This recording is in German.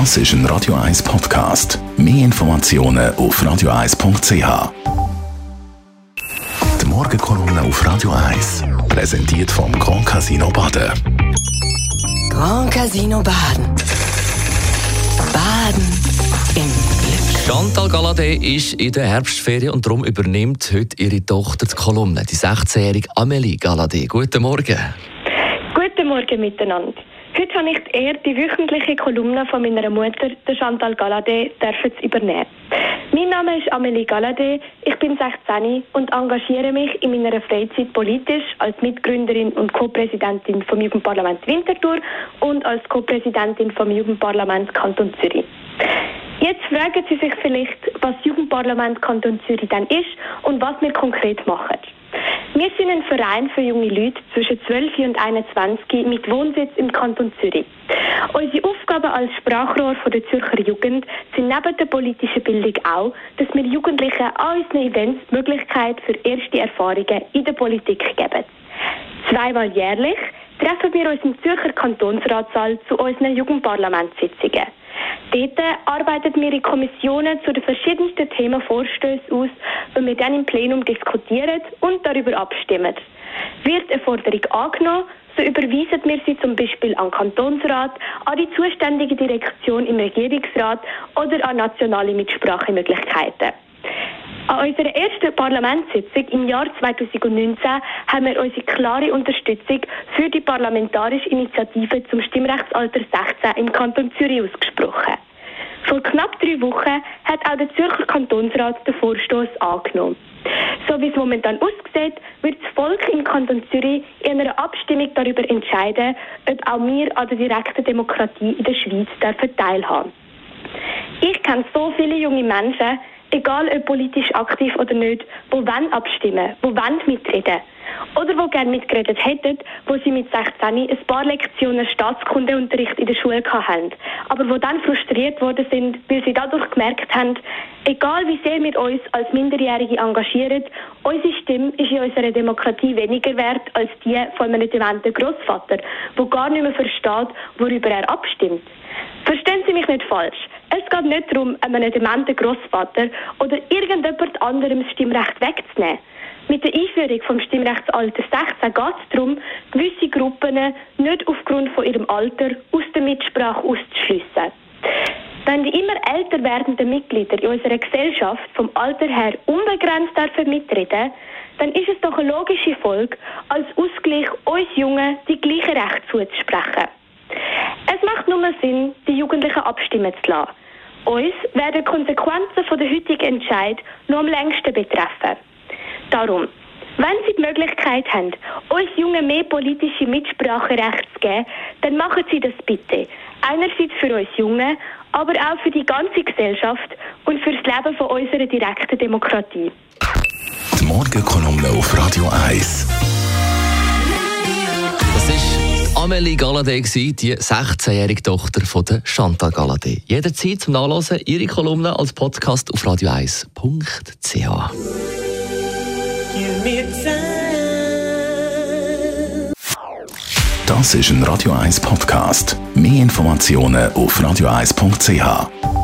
Das ist ein Radio 1 Podcast. Mehr Informationen auf radio1.ch. Die Morgenkolumne auf Radio 1 präsentiert vom Grand Casino Baden. Grand Casino Baden. Baden im. Chantal Galadé ist in der Herbstferien und darum übernimmt heute ihre Tochter die Kolumne, die 16-jährige Amélie Galadé. Guten Morgen. Guten Morgen miteinander. Heute habe ich die Ehre, die wöchentliche Kolumne von meiner Mutter, der Chantal Galadé, zu übernehmen. Mein Name ist Amélie Galadé, ich bin 16 und engagiere mich in meiner Freizeit politisch als Mitgründerin und Co-Präsidentin vom Jugendparlament Winterthur und als Co-Präsidentin vom Jugendparlament Kanton Zürich. Jetzt fragen Sie sich vielleicht, was Jugendparlament Kanton Zürich dann ist und was wir konkret machen. Wir sind ein Verein für junge Leute zwischen 12 und 21 mit Wohnsitz im Kanton Zürich. Unsere Aufgabe als Sprachrohr der Zürcher Jugend sind neben der politischen Bildung auch, dass wir Jugendlichen an unseren Events die Möglichkeit für erste Erfahrungen in der Politik geben. Zweimal jährlich treffen wir uns im Zürcher Kantonsratssaal zu unseren Jugendparlamentssitzungen. Dort arbeiten wir in Kommissionen zu den verschiedensten Themen Vorstöße aus, die wir dann im Plenum diskutieren und darüber abstimmen. Wird eine Forderung angenommen, so überweisen wir sie zum Beispiel an den Kantonsrat, an die zuständige Direktion im Regierungsrat oder an nationale Mitsprachemöglichkeiten. An unserer ersten Parlamentssitzung im Jahr 2019 haben wir unsere klare Unterstützung für die parlamentarische Initiative zum Stimmrechtsalter 16 im Kanton Zürich ausgesprochen. Vor knapp drei Wochen hat auch der Zürcher Kantonsrat den Vorstoß angenommen. So wie es momentan aussieht, wird das Volk im Kanton Zürich in einer Abstimmung darüber entscheiden, ob auch wir an der direkten Demokratie in der Schweiz teilhaben dürfen. Ich kenne so viele junge Menschen, egal ob politisch aktiv oder nicht, wo wollen abstimmen, wo wollen mitreden. Oder wo gerne mitgeredet hätten, wo sie mit 16 ein paar Lektionen Staatskundeunterricht in der Schule hatten, aber wo dann frustriert worden sind, weil sie dadurch gemerkt haben, egal wie sehr wir uns als Minderjährige engagieren, unsere Stimme ist in unserer Demokratie weniger wert als die von einem dementen Großvater, wo gar nicht mehr versteht, worüber er abstimmt. Verstehen Sie mich nicht falsch. Es geht nicht darum, einem dementen Großvater oder irgendjemand anderem das Stimmrecht wegzunehmen. Mit der Einführung vom Stimmrechtsalter 16 geht es darum, gewisse Gruppen nicht aufgrund von ihrem Alter aus der Mitsprache auszuschliessen. Wenn die immer älter werdenden Mitglieder in unserer Gesellschaft vom Alter her unbegrenzt dürfen mitreden, dann ist es doch eine logische Folge, als Ausgleich uns Jungen die gleichen Rechte zuzusprechen. Es macht nur Sinn, die Jugendlichen abstimmen zu lassen. Uns werden die Konsequenzen von der heutigen Entscheid nur am längsten betreffen. Darum, wenn Sie die Möglichkeit haben, uns Jungen mehr politische Mitspracherecht zu geben, dann machen Sie das bitte. Einerseits für uns Jungen, aber auch für die ganze Gesellschaft und für das Leben von unserer direkten Demokratie. Die Morgenkolumne auf Radio 1. Das ist Amélie Galadé, die 16-jährige Tochter von der Chantal Galadé. Jederzeit zum Nachlesen ihre Kolumne als Podcast auf radio1.ch. Das ist ein Radio 1 Podcast. Mehr Informationen auf radio1.ch.